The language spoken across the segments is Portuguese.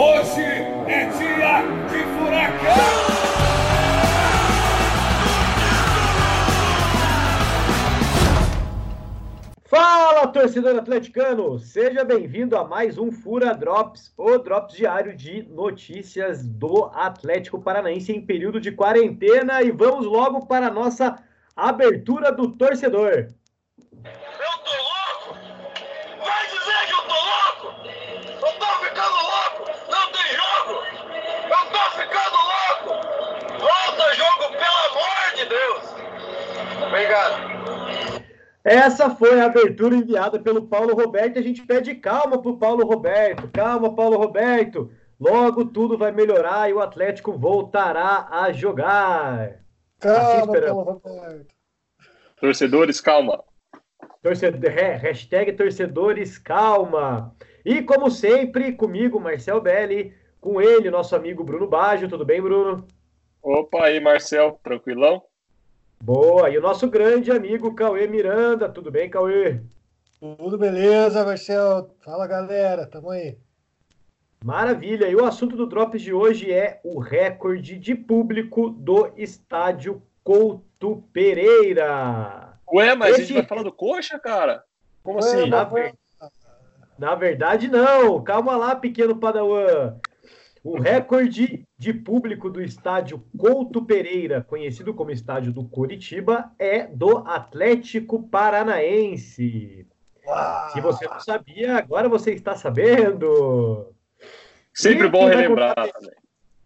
Hoje é dia de furacão! Fala, torcedor atleticano! Seja bem-vindo a mais um Fura Drops, o Drops diário de notícias do Atlético Paranaense em período de quarentena. E vamos logo para a nossa abertura do torcedor. Obrigado. Essa foi a abertura enviada pelo Paulo Roberto e a gente pede calma pro Paulo Roberto. Calma, Paulo Roberto. Logo tudo vai melhorar e o Atlético voltará a jogar. Assim Calma, esperamos. Paulo Roberto. Torcedores, calma. Torcedor, é, hashtag torcedores, calma. E como sempre, comigo, Marcel Belli, com ele, nosso amigo Bruno Baggio. Tudo bem, Bruno? Opa, aí, Marcel, tranquilão? Boa. E o nosso grande amigo Cauê Miranda. Tudo bem, Cauê? Tudo beleza, Marcel? Fala, galera. Tamo aí. Maravilha. E o assunto do Drops de hoje é o recorde de público do estádio Couto Pereira. Ué, mas a Esse- gente vai falar do coxa, cara? Como Ué, assim? na ver- Na verdade, não. Calma lá, pequeno Padawan. O recorde de público do estádio Couto Pereira, conhecido como estádio do Coritiba, é do Atlético Paranaense. Uau. Se você não sabia, agora você está sabendo. Sempre E bom relembrar contar-.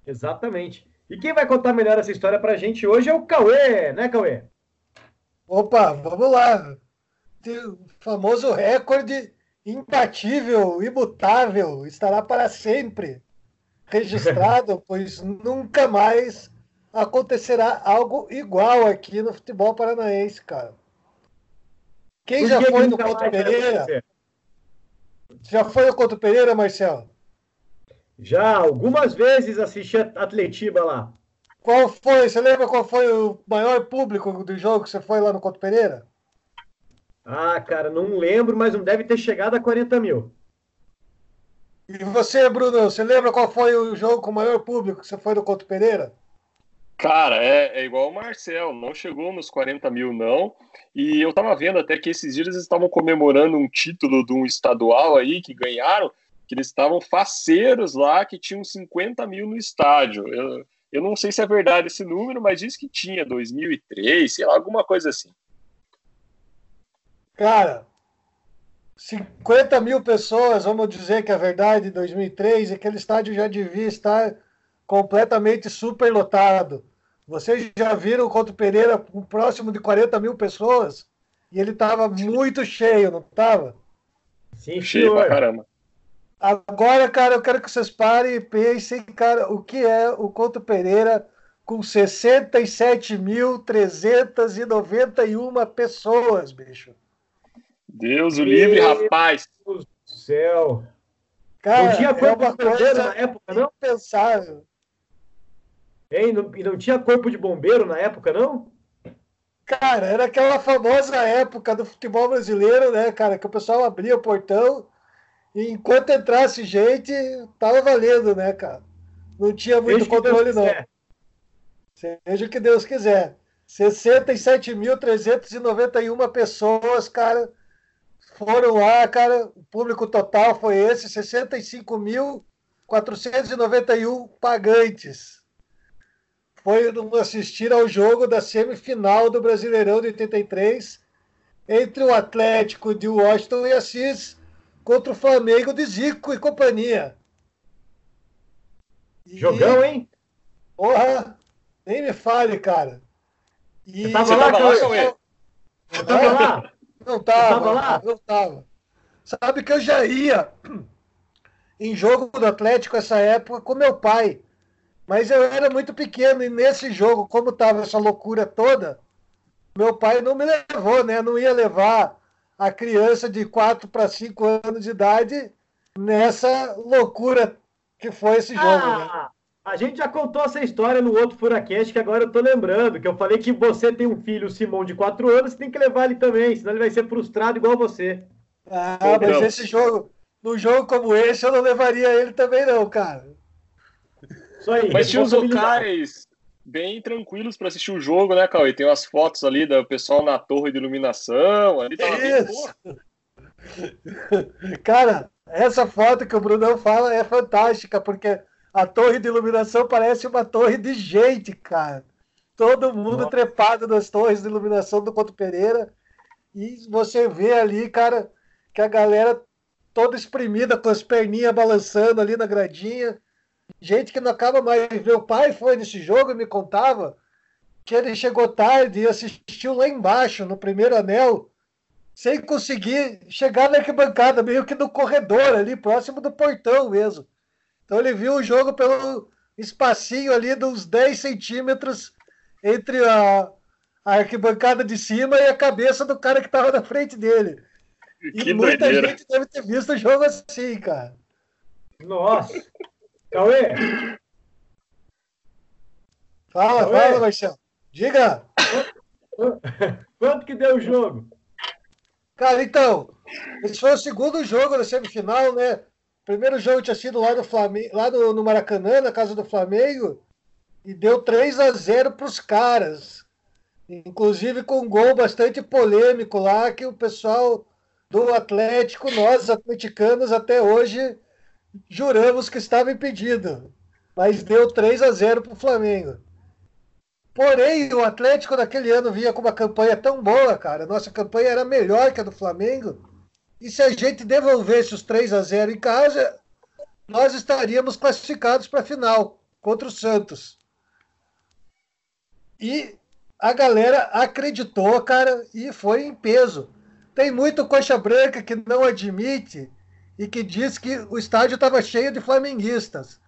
Exatamente. E quem vai contar melhor essa história pra gente hoje é o Cauê, né, Cauê? Opa, vamos lá. O famoso recorde imbatível, imutável, estará para sempre registrado, pois nunca mais acontecerá algo igual aqui no futebol paranaense, cara. Quem já foi no nunca Couto Pereira? Já foi no Couto Pereira, Marcelo? Já algumas vezes assisti a Atletiba lá. Qual foi? Você lembra qual foi o maior público do jogo que você foi lá no Couto Pereira? Ah, cara, não lembro, mas não deve ter chegado a 40 mil. E você, Bruno, você lembra qual foi o jogo com o maior público que você foi no Couto Pereira? Cara, é, é igual o Marcel, não chegou nos 40 mil, não. E eu tava vendo até que esses dias eles estavam comemorando um título de um estadual aí que ganharam, que eles estavam faceiros lá, que tinham 50 mil no estádio. Eu, eu não sei se é verdade esse número, mas diz que tinha 2003, sei lá, alguma coisa assim. Cara, 50 mil pessoas, vamos dizer que é verdade, em 2003, aquele estádio já devia estar completamente superlotado. Vocês já viram o Couto Pereira com próximo de 40 mil pessoas? E ele estava muito cheio, não estava? Sim, Cheio pra caramba. Agora, cara, eu quero que vocês parem e pensem, cara, o que é o Couto Pereira com 67.391 pessoas, bicho. Deus o livre, Meu rapaz. Deus do céu. Cara, não tinha é corpo uma de bombeiro na época, não? impensável. Hein? Não- E não tinha corpo de bombeiro na época, não? Cara, era aquela famosa época do futebol brasileiro, né, cara, que o pessoal abria o portão e enquanto entrasse gente, tava valendo, né, cara? Não tinha muito Deus controle, não. quiser. Seja o que Deus quiser. 67.391 pessoas, cara, foram lá, cara. O público total foi esse: 65.491 pagantes. Foi assistir ao jogo da semifinal do Brasileirão de 83 entre o Atlético de Washington e Assis contra o Flamengo de Zico e companhia. E- Jogão, hein? Porra, nem me fale, cara. E... Você tava Você lá, tava lá? Cauê? Você tava lá? Não tava, tava lá? Não tava. Sabe que eu já ia em jogo do Atlético essa época com meu pai. Mas eu era muito pequeno e nesse jogo, como tava essa loucura toda, meu pai não me levou, né? Não ia levar a criança de 4 para 5 anos de idade nessa loucura que foi esse jogo, né? A gente já contou essa história no outro Furacast que agora eu tô lembrando, que eu falei que você tem um filho, o Simão, de 4 anos, você tem que levar ele também, senão ele vai ser frustrado igual você. Ah, mas esse jogo, num jogo como esse, eu não levaria ele também, não, cara. Isso aí. Mas tinha os locais bem tranquilos para assistir o jogo, né, Cauê? Tem umas fotos ali do pessoal na torre de iluminação. Ali tava bem Isso. Cara, essa foto que o Brunão fala é fantástica, porque a torre de iluminação parece uma torre de gente, cara. Todo mundo Nossa. trepado nas torres de iluminação do Couto Pereira. E você vê ali, cara, que a galera toda espremida, com as perninhas balançando ali na gradinha. Gente que não acaba mais. Meu pai foi nesse jogo e me contava que ele chegou tarde e assistiu lá embaixo, no primeiro anel, sem conseguir chegar na arquibancada, meio que no corredor ali, próximo do portão mesmo. Então ele viu o jogo pelo espacinho ali de uns 10 centímetros entre a, a arquibancada de cima e a cabeça do cara que estava na frente dele. E Que muita doideira. gente deve ter visto o jogo assim, cara. Nossa. Cauê, Fala, Ué. fala, Marcelo. Diga. quanto que deu o jogo? Cara, então, esse foi o segundo jogo da semifinal, né? Primeiro jogo tinha sido lá, no Flamengo, lá no Maracanã, na casa do Flamengo, e deu 3 a 0 para os caras. Inclusive com um gol bastante polêmico lá, que o pessoal do Atlético, nós atleticanos, até hoje juramos que estava impedido. Mas deu 3 a 0 para o Flamengo. Porém, o Atlético naquele ano vinha com uma campanha tão boa, cara. Nossa campanha era melhor que a do Flamengo. E se a gente devolvesse os 3 a 0 em casa, nós estaríamos classificados para a final contra o Santos. E a galera acreditou, cara, e foi em peso. Tem muito coxa branca que não admite e que diz que o estádio estava cheio de flamenguistas.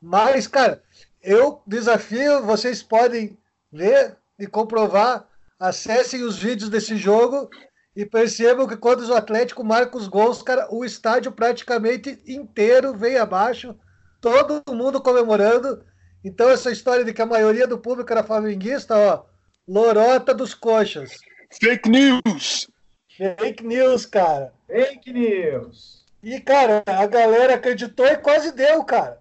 Mas, cara, eu desafio, vocês podem ver e comprovar, acessem os vídeos desse jogo e percebam que quando o Atlético marca os gols, cara, o estádio praticamente inteiro vem abaixo, todo mundo comemorando. Então essa história de que a maioria do público era flamenguista, ó, lorota dos coxas. Fake news! Fake news, cara. Fake news. E, cara, a galera acreditou e quase deu, cara.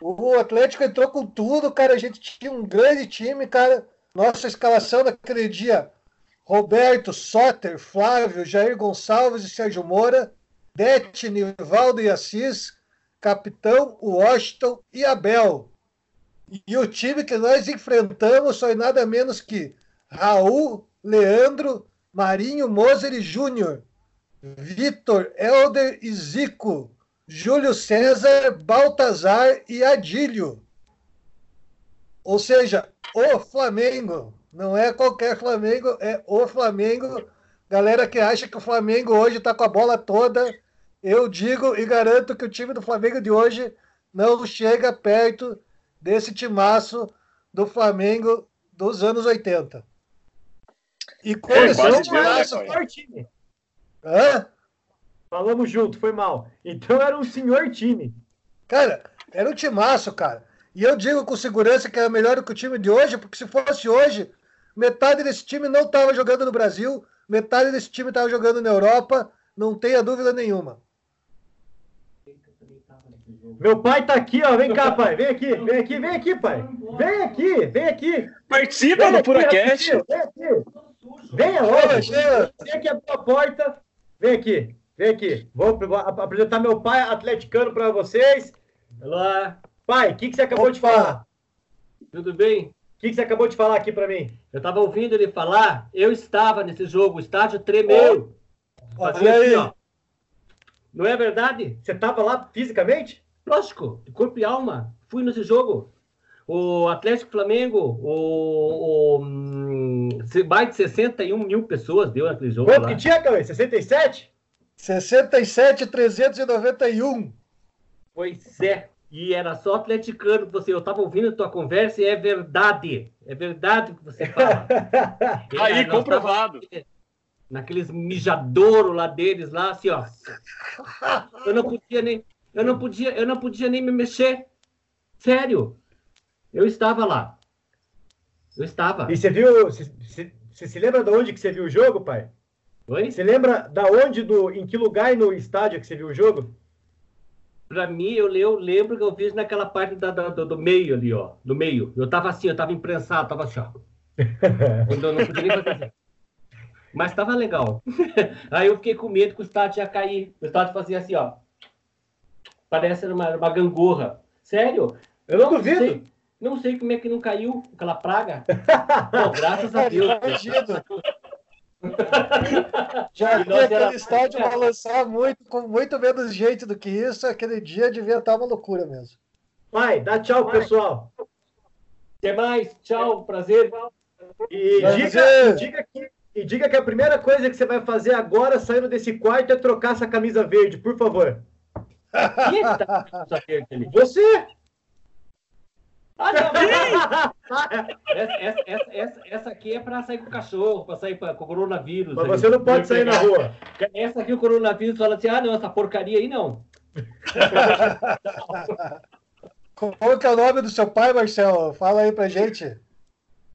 O Atlético entrou com tudo, cara. A gente tinha um grande time, cara. Nossa escalação naquele dia: Roberto, Soter, Flávio, Jair Gonçalves e Sérgio Moura, Dete, Nivaldo e Assis, Capitão, Washington e Abel. E o time que nós enfrentamos foi nada menos que Raul, Leandro, Marinho, Moser e Júnior. Vitor, Helder e Zico, Júlio César, Baltazar e Adílio. Ou seja, o Flamengo. Não é qualquer Flamengo, é o Flamengo. Galera que acha que o Flamengo hoje está com a bola toda, eu digo e garanto que o time do Flamengo de hoje não chega perto desse timaço do Flamengo dos anos 80. E É, começou né, timaço. Time. Hã? Falamos junto, foi mal. Então era um senhor time. Cara, era um timaço, cara. E eu digo com segurança que era melhor do que o time de hoje, porque se fosse hoje, metade desse time não estava jogando no Brasil, metade desse time estava jogando na Europa, não tenha dúvida nenhuma. Meu pai tá aqui, ó. Vem cá, pai. Vem aqui, vem aqui, vem aqui, pai. Vem aqui, vem aqui. Participa Vem do PuraCast! Vem aqui. Venha logo. Vem aqui abrir a porta. Vem aqui, vem aqui. Vou vou ap- apresentar meu pai atleticano para vocês. Olá, Pai, o que, que você acabou de Opa. falar? tudo bem? O que, que você acabou de falar aqui para mim? Eu estava ouvindo ele falar, eu estava nesse jogo, o estádio tremeu. Olha aí. assim, ó. Não é verdade? Você tava lá fisicamente? Lógico, de corpo e alma. Fui nesse jogo. O Atlético Flamengo, o, o hum, mais de 61 mil pessoas deu naquele jogo Quanto lá. que tinha, Cauê? 67? 67, 391. Pois é. E era só atleticano você. Eu estava ouvindo a tua conversa e é verdade. É verdade o que você fala. Aí, Nós comprovado. naqueles mijadouros lá deles, lá, assim, ó. Eu não podia nem, eu não podia, eu não podia nem me mexer. Sério. Eu estava lá. Eu estava. E você viu. Você, se lembra de onde que você viu o jogo, pai? Oi? Você lembra da onde, do, em que lugar no estádio que você viu o jogo? Pra mim, eu, eu lembro que eu fiz naquela parte da, da- do, do meio ali, ó. Do meio. Eu tava assim, eu tava imprensado, tava assim, ó. Quando eu não podia nem fazer assim. Mas tava legal. Aí eu fiquei com medo que o estádio ia cair. O estádio fazia assim, ó. Parece uma, uma gangorra. Sério? Eu não duvido. Sei, não sei como é que não caiu aquela praga. Pô, graças a Deus. Já vi aquele era- estádio balançar muito, com muito menos gente do que isso. Aquele dia devia estar uma loucura mesmo. Pai, dá tchau, pessoal. Até mais. Tchau. Prazer. E Prazer. diga, e, diga que, e diga que a primeira coisa que você vai fazer agora, saindo desse quarto, é trocar essa camisa verde, por favor. Quem é tá? Você! Não, essa, essa, essa, essa, aqui é para sair com o cachorro, para sair pra- com o coronavírus. Mas aí. você não pode sair na rua. Essa aqui o coronavírus fala assim: ah, não, essa porcaria aí não. Qual que é o nome do seu pai, Marcelo? Fala aí pra gente.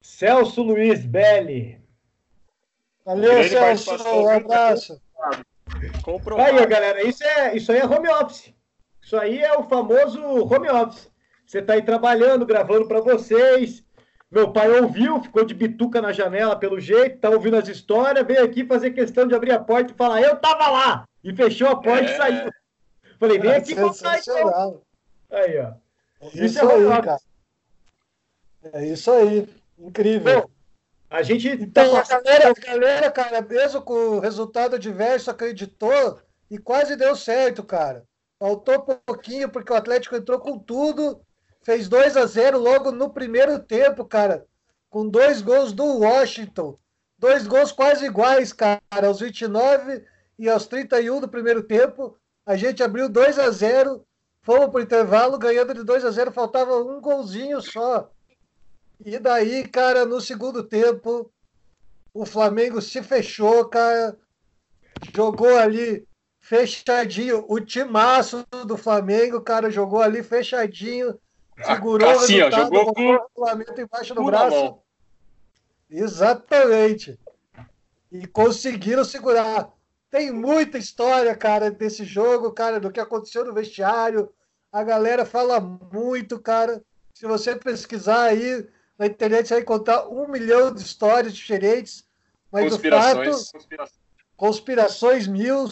Celso Luiz Belli. Valeu, Celso. Um abraço. Comprovado. Aí, galera, isso, é, isso aí é home office. Isso aí é o famoso home office. Você tá aí trabalhando, gravando para vocês. Meu pai ouviu, ficou de bituca na janela pelo jeito, tá ouvindo as histórias, veio aqui fazer questão de abrir a porta e falar, eu tava lá! E fechou a porta e É. saiu. Falei, vem aqui contar então. Aí, ó. É Isso isso é aí, cara. É isso aí. Incrível. Bom, A gente Então, tá a galera, a galera, cara, mesmo com o resultado adverso, acreditou e quase deu certo, cara. Faltou pouquinho, porque o Atlético entrou com tudo, fez 2 a 0 logo no primeiro tempo, cara, com dois gols do Washington. Dois gols quase iguais, cara, aos 29 e aos 31 do primeiro tempo. A gente abriu 2 a 0 fomos pro intervalo ganhando de 2 a 0 faltava um golzinho só. E daí, cara, no segundo tempo, o Flamengo se fechou, cara. Jogou ali fechadinho. O timaço do Flamengo, cara, jogou ali fechadinho. Segurou Assim, ó, o resultado, jogou botou com- o Flamengo embaixo do braço. Exatamente. E conseguiram segurar. Tem muita história, cara, desse jogo, cara, do que aconteceu no vestiário. A galera fala muito, cara. Se você pesquisar aí na internet, você vai encontrar um milhão de histórias diferentes. Mas o fato, Conspirações. conspirações mil.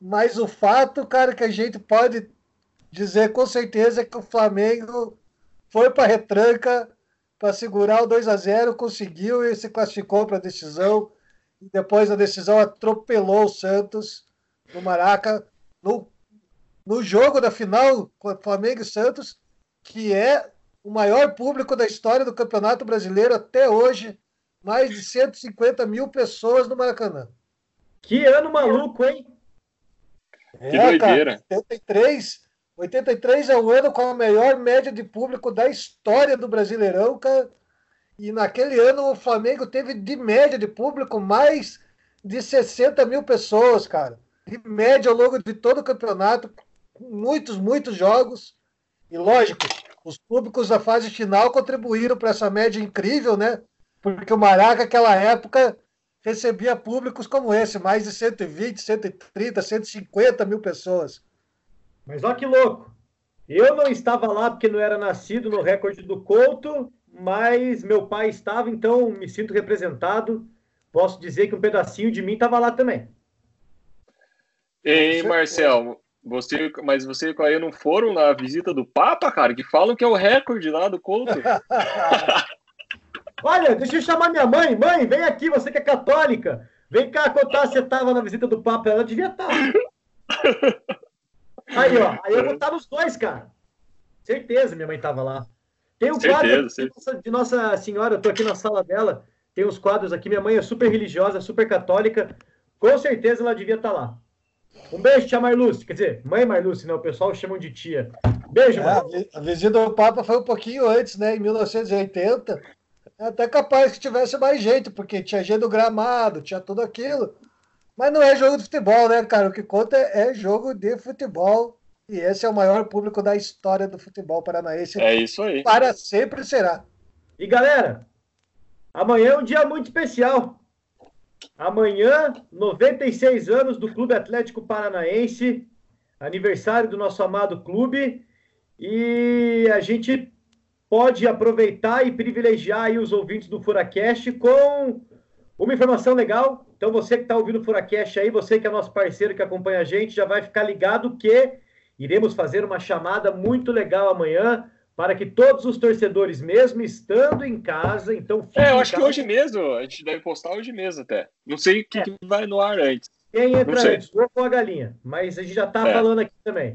Mas o fato, cara, que a gente pode dizer com certeza é que o Flamengo foi para retranca para segurar o 2 a 0 conseguiu e se classificou para a decisão. E depois da decisão atropelou o Santos no Maraca no, no jogo da final com Flamengo e Santos, que é o maior público da história do Campeonato Brasileiro até hoje. Mais de 150 mil pessoas no Maracanã. Que ano maluco, hein? Que doideira. Cara, 83, 83 é o ano com a maior média de público da história do Brasileirão, cara. E naquele ano o Flamengo teve de média de público mais de 60 mil pessoas, cara. De média ao longo de todo o campeonato, muitos, muitos jogos. E lógico, os públicos da fase final contribuíram para essa média incrível, né? Porque o Maraca, naquela época, recebia públicos como esse, mais de 120, 130, 150 mil pessoas. Mas olha que louco. Eu não estava lá porque não era nascido no recorde do Couto, mas meu pai estava, então me sinto representado. Posso dizer que um pedacinho de mim estava lá também. Ei, Marcel, você, mas você e o Caio não foram na visita do Papa, cara? Que falam que é o recorde lá do Couto. Olha, deixa eu chamar minha mãe. Mãe, vem aqui, você que é católica. Vem cá contar se você estava na visita do Papa. Ela devia estar. Aí, ó. Aí eu vou estar nos dois, cara. Certeza, minha mãe estava lá. Tem um Certeza, quadro de certeza. nossa, de Nossa Senhora, eu tô aqui na sala dela. Tem uns quadros aqui. Minha mãe é super religiosa, super católica. Com certeza ela devia estar lá. Um beijo, tia Marluce. Quer dizer, mãe Marluce, né? O pessoal chamam de tia. Beijo, É, mãe. a vi- a visita do Papa foi um pouquinho antes, né? Em 1980. É até capaz que tivesse mais gente, porque tinha gente do gramado, tinha tudo aquilo. Mas não é jogo de futebol, né, cara? O que conta é jogo de futebol. E esse é o maior público da história do futebol paranaense. É isso aí. Para sempre será. E galera, amanhã é um dia muito especial. Amanhã, 96 anos do Clube Atlético Paranaense. aniversário do nosso amado clube, e a gente pode aproveitar e privilegiar aí os ouvintes do Furacast com uma informação legal. Então, você que está ouvindo o Furacast aí, você que é nosso parceiro que acompanha a gente, já vai ficar ligado que iremos fazer uma chamada muito legal amanhã para que todos os torcedores, mesmo estando em casa, então. É, eu acho que hoje mesmo, a gente deve postar hoje mesmo até. Não sei o que, é. que vai no ar antes. Quem entra antes, o ou a galinha, mas a gente já está é. falando aqui também.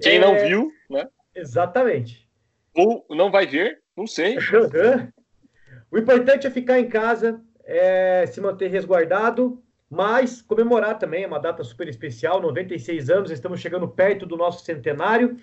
Quem é... não viu, né? Exatamente. Ou não vai ver, não sei. o importante é ficar em casa, é, se manter resguardado, mas comemorar também, é uma data super especial, 96 anos, estamos chegando perto do nosso centenário.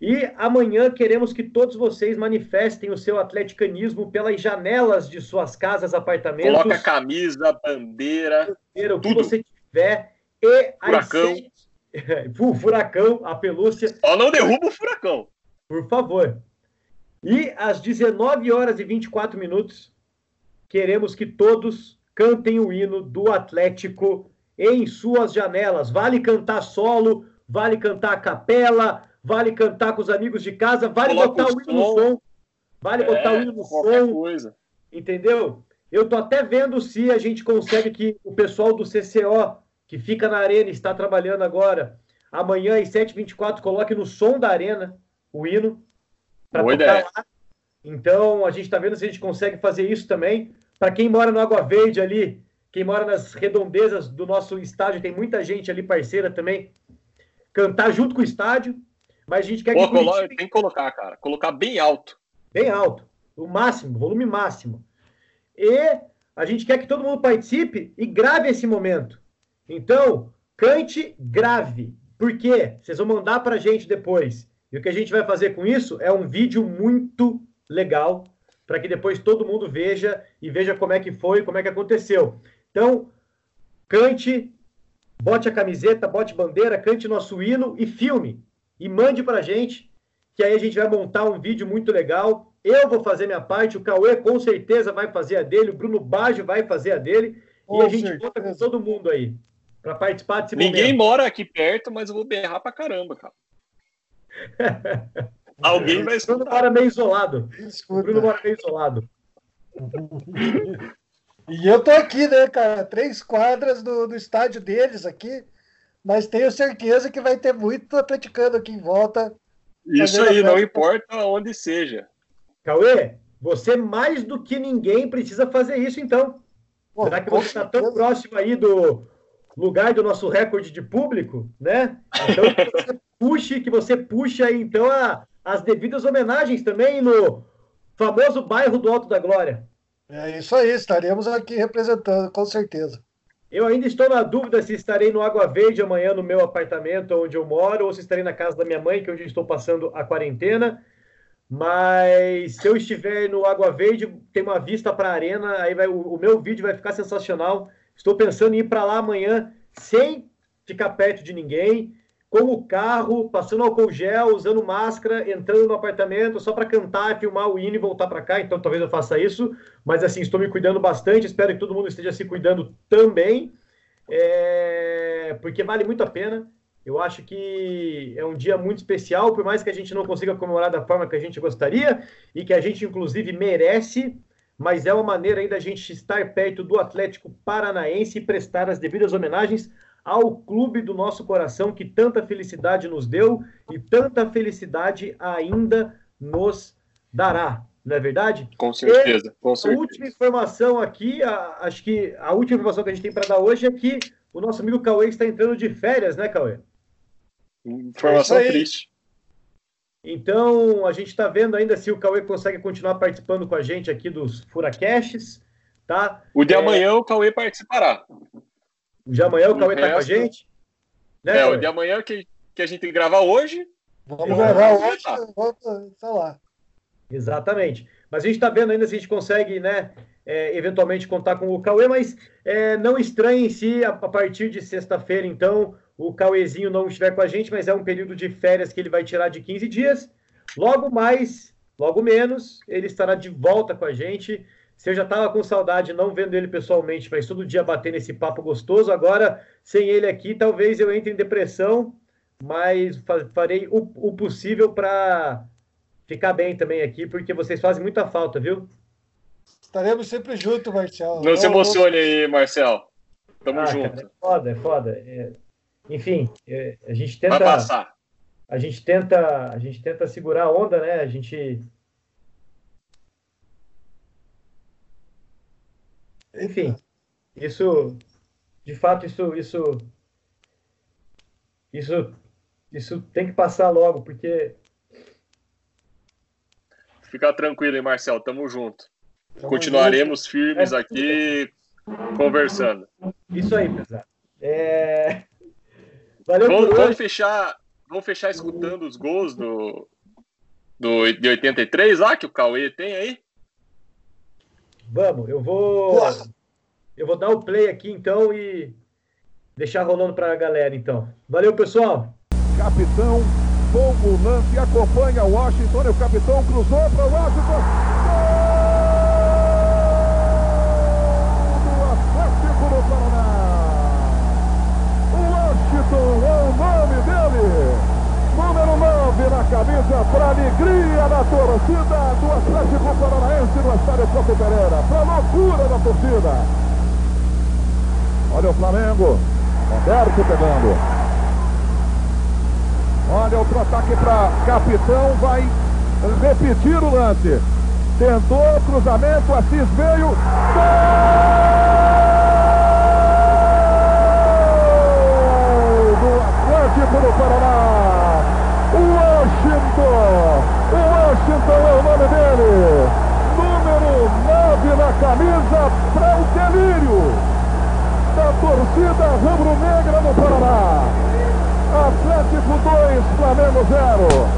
E amanhã queremos que todos vocês manifestem o seu atleticanismo pelas janelas de suas casas, apartamentos. Coloca a camisa, bandeira, bandeira o que você tiver. E furacão. Sete... o furacão, a pelúcia. Só não derruba o furacão. Por favor. E às 19 horas e 24 minutos, queremos que todos cantem o hino do Atlético em suas janelas. Vale cantar solo, vale cantar a capela, vale cantar com os amigos de casa, vale Coloca botar o hino no som. Vale é, botar o hino no som. Coisa. Entendeu? Eu tô até vendo se a gente consegue que o pessoal do CCO, que fica na arena, está trabalhando agora, amanhã às 7h24, coloque no som da arena o hino. Para tocar ideia. lá. Então, a gente está vendo se a gente consegue fazer isso também. Para quem mora no Água Verde ali, quem mora nas redondezas do nosso estádio, tem muita gente ali parceira também, cantar junto com o estádio. Mas a gente quer Pô, que. Curitiba... Tem que colocar, cara. Colocar bem alto. Bem alto. O máximo, volume máximo. E a gente quer que todo mundo participe e grave esse momento. Então, cante grave. Por quê? Vocês vão mandar para a gente depois. E o que a gente vai fazer com isso é um vídeo muito legal para que depois todo mundo veja e veja como é que foi, como é que aconteceu. Então, cante, bote a camiseta, bote bandeira, cante nosso hino e filme e mande para a gente, que aí a gente vai montar um vídeo muito legal. Eu vou fazer minha parte, o Cauê com certeza vai fazer a dele, o Bruno Baggio vai fazer a dele, com e a gente certeza. conta com todo mundo aí para participar desse Ninguém momento. mora aqui perto, mas eu vou berrar para caramba, cara. Alguém vai escutar. O Bruno mora meio isolado. Escuta. O Bruno mora meio isolado. e eu tô aqui, né, cara? Três quadras do, do estádio deles aqui mas tenho certeza que vai ter muito atleticano aqui em volta. Isso aí, não importa onde seja. Cauê, você mais do que ninguém precisa fazer isso, então. Pô, Será que você está tão próximo aí do lugar do nosso recorde de público, né? Então, que você puxe, que você puxe aí, então, a, as devidas homenagens também no famoso bairro do Alto da Glória. É isso aí, estaremos aqui representando, com certeza. Eu ainda estou na dúvida se estarei no Água Verde amanhã no meu apartamento onde eu moro ou se estarei na casa da minha mãe, que é onde estou passando a quarentena. Mas se eu estiver no Água Verde, tem uma vista para a arena, aí vai, o, o, meu vídeo vai ficar sensacional. Estou pensando em ir para lá amanhã sem ficar perto de ninguém, com o carro, passando álcool gel, usando máscara, entrando no apartamento só para cantar, filmar o hino e voltar para cá. Então talvez eu faça isso. Mas assim, estou me cuidando bastante. Espero que todo mundo esteja se cuidando também, é... porque vale muito a pena. Eu acho que é um dia muito especial, por mais que a gente não consiga comemorar da forma que a gente gostaria e que a gente, inclusive, merece, mas é uma maneira ainda a gente estar perto do Atlético Paranaense e prestar as devidas homenagens ao clube do nosso coração que tanta felicidade nos deu e tanta felicidade ainda nos dará. Não é verdade? Com certeza, com certeza. A última informação aqui, a, acho que a última informação que a gente tem para dar hoje é que o nosso amigo Cauê está entrando de férias, né, Cauê? Informação é triste. Então, a gente está vendo ainda se o Cauê consegue continuar participando com a gente aqui dos Furacasts, tá? O de é... amanhã o Cauê participará. O de amanhã o Cauê está com a gente? Né, é, Cauê? o de amanhã que, que a gente tem que gravar hoje. Vamos gravar hoje, volta, tá lá. Exatamente. Mas a gente está vendo ainda se a gente consegue, né, é, eventualmente contar com o Cauê, mas é, não estranhem se a, a partir de sexta-feira, então, o Cauêzinho não estiver com a gente, mas é um período de férias que ele vai tirar de 15 dias. Logo mais, logo menos, ele estará de volta com a gente. Se eu já estava com saudade, não vendo ele pessoalmente, mas todo dia batendo esse papo gostoso, agora, sem ele aqui, talvez eu entre em depressão, mas fa- farei o, o possível para ficar bem também aqui, porque vocês fazem muita falta, viu? Estaremos sempre juntos, Marcelo. Não se emocione aí, Marcel. Tamo Ah, junto. cara, é foda, é foda. É, enfim, é, a gente Vai tenta, passar. a gente tenta, a gente tenta segurar a onda, né? A gente, enfim, isso, de fato, isso, isso, isso, isso tem que passar logo, porque Fica tranquilo aí, Marcel. Tamo junto. Tamo Continuaremos firmes aqui conversando. isso aí, pesado. É... Valeu Vamos, vamos fechar, vamos fechar escutando os gols do, do de 83 lá que o Cauê tem aí. Vamos, eu vou. Porra. Eu vou dar o play aqui então e deixar rolando para a galera então. Valeu, pessoal. Capitão, bom o lance, acompanha o Washington, e o capitão cruzou para o Washington. Gol do Atlético do Paraná. O Washington é o nome dele. Número 9 na camisa, para alegria da torcida do Atlético Paranaense no estádio Couto Pereira. Para loucura da torcida. Olha o Flamengo. Roberto pegando. Olha outro ataque para capitão, vai repetir o lance. Tentou cruzamento, Assis veio. Gol Atlético do Paraná. Washington. Washington é o nome dele. Número 9 na camisa para o delírio da torcida rubro-negra no Paraná. Atlético 2, Flamengo 0.